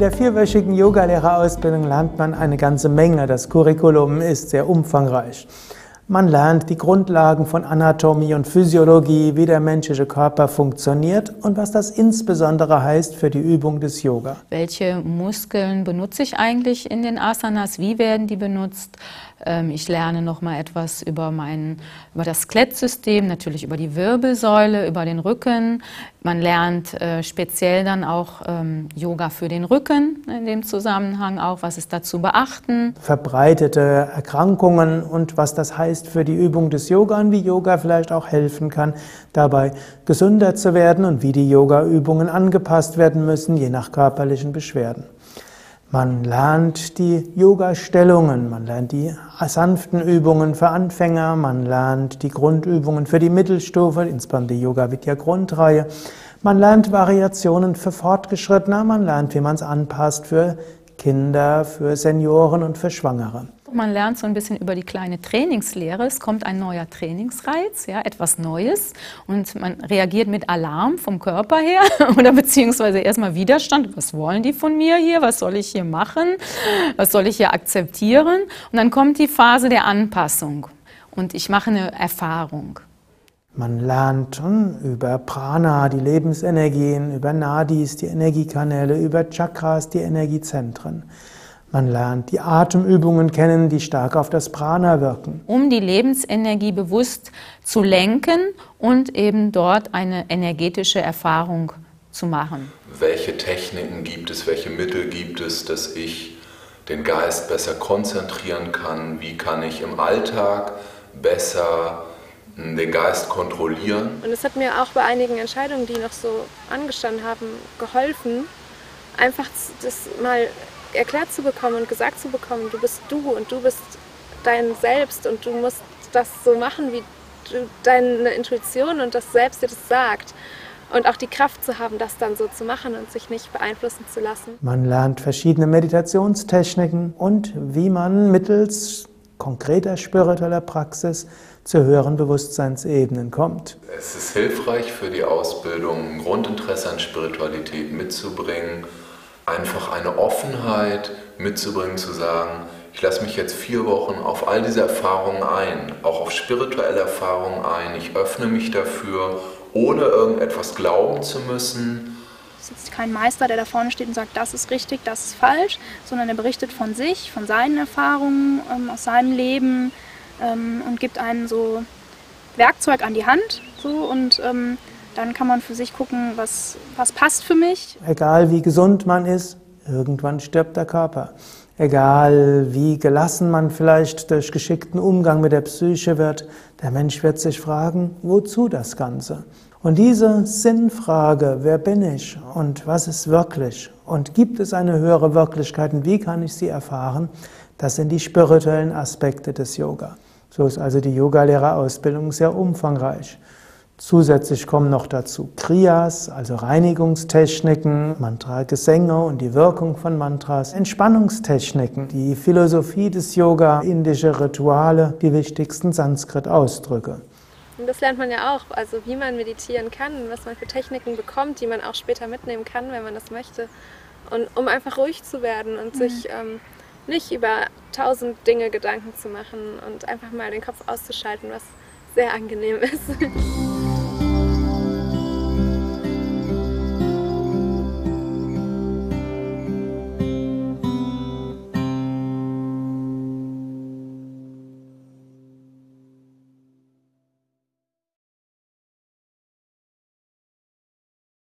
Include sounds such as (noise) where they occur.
In der vierwöchigen Yogalehrerausbildung lernt man eine ganze Menge. Das Curriculum ist sehr umfangreich. Man lernt die Grundlagen von Anatomie und Physiologie, wie der menschliche Körper funktioniert und was das insbesondere heißt für die Übung des Yoga. Welche Muskeln benutze ich eigentlich in den Asanas? Wie werden die benutzt? Ähm, ich lerne noch mal etwas über mein, über das Skelettsystem, natürlich über die Wirbelsäule, über den Rücken. Man lernt äh, speziell dann auch ähm, Yoga für den Rücken in dem Zusammenhang auch. Was ist da zu beachten? Verbreitete Erkrankungen und was das heißt für die Übung des Yoga und wie Yoga vielleicht auch helfen kann, dabei gesünder zu werden und wie die Yoga-Übungen angepasst werden müssen, je nach körperlichen Beschwerden. Man lernt die Yoga-Stellungen, man lernt die sanften Übungen für Anfänger, man lernt die Grundübungen für die Mittelstufe, insbesondere die Yoga Vidya Grundreihe. Man lernt Variationen für Fortgeschrittene, man lernt, wie man es anpasst für Kinder, für Senioren und für Schwangere. Man lernt so ein bisschen über die kleine Trainingslehre. Es kommt ein neuer Trainingsreiz, ja, etwas Neues. Und man reagiert mit Alarm vom Körper her (laughs) oder beziehungsweise erstmal Widerstand. Was wollen die von mir hier? Was soll ich hier machen? Was soll ich hier akzeptieren? Und dann kommt die Phase der Anpassung. Und ich mache eine Erfahrung. Man lernt über Prana, die Lebensenergien, über Nadis, die Energiekanäle, über Chakras, die Energiezentren. Man lernt die Atemübungen kennen, die stark auf das Prana wirken. Um die Lebensenergie bewusst zu lenken und eben dort eine energetische Erfahrung zu machen. Welche Techniken gibt es, welche Mittel gibt es, dass ich den Geist besser konzentrieren kann? Wie kann ich im Alltag besser den Geist kontrollieren? Und es hat mir auch bei einigen Entscheidungen, die noch so angestanden haben, geholfen, einfach das mal erklärt zu bekommen und gesagt zu bekommen, du bist du und du bist dein Selbst und du musst das so machen, wie du, deine Intuition und das Selbst dir das sagt. Und auch die Kraft zu haben, das dann so zu machen und sich nicht beeinflussen zu lassen. Man lernt verschiedene Meditationstechniken und wie man mittels konkreter spiritueller Praxis zu höheren Bewusstseinsebenen kommt. Es ist hilfreich für die Ausbildung, ein Grundinteresse an Spiritualität mitzubringen einfach eine Offenheit mitzubringen, zu sagen, ich lasse mich jetzt vier Wochen auf all diese Erfahrungen ein, auch auf spirituelle Erfahrungen ein, ich öffne mich dafür, ohne irgendetwas glauben zu müssen. Es ist kein Meister, der da vorne steht und sagt, das ist richtig, das ist falsch, sondern er berichtet von sich, von seinen Erfahrungen, ähm, aus seinem Leben ähm, und gibt einen so Werkzeug an die Hand so, und ähm, dann kann man für sich gucken, was, was passt für mich. Egal wie gesund man ist, irgendwann stirbt der Körper. Egal wie gelassen man vielleicht durch geschickten Umgang mit der Psyche wird, der Mensch wird sich fragen, wozu das Ganze? Und diese Sinnfrage, wer bin ich und was ist wirklich und gibt es eine höhere Wirklichkeit und wie kann ich sie erfahren, das sind die spirituellen Aspekte des Yoga. So ist also die Yogalehrerausbildung sehr umfangreich. Zusätzlich kommen noch dazu Kriyas, also Reinigungstechniken, Mantra-Gesänge und die Wirkung von Mantras, Entspannungstechniken, die Philosophie des Yoga, indische Rituale, die wichtigsten Sanskrit-Ausdrücke. Und das lernt man ja auch, also wie man meditieren kann, was man für Techniken bekommt, die man auch später mitnehmen kann, wenn man das möchte. Und um einfach ruhig zu werden und mhm. sich ähm, nicht über tausend Dinge Gedanken zu machen und einfach mal den Kopf auszuschalten, was sehr angenehm ist. (laughs)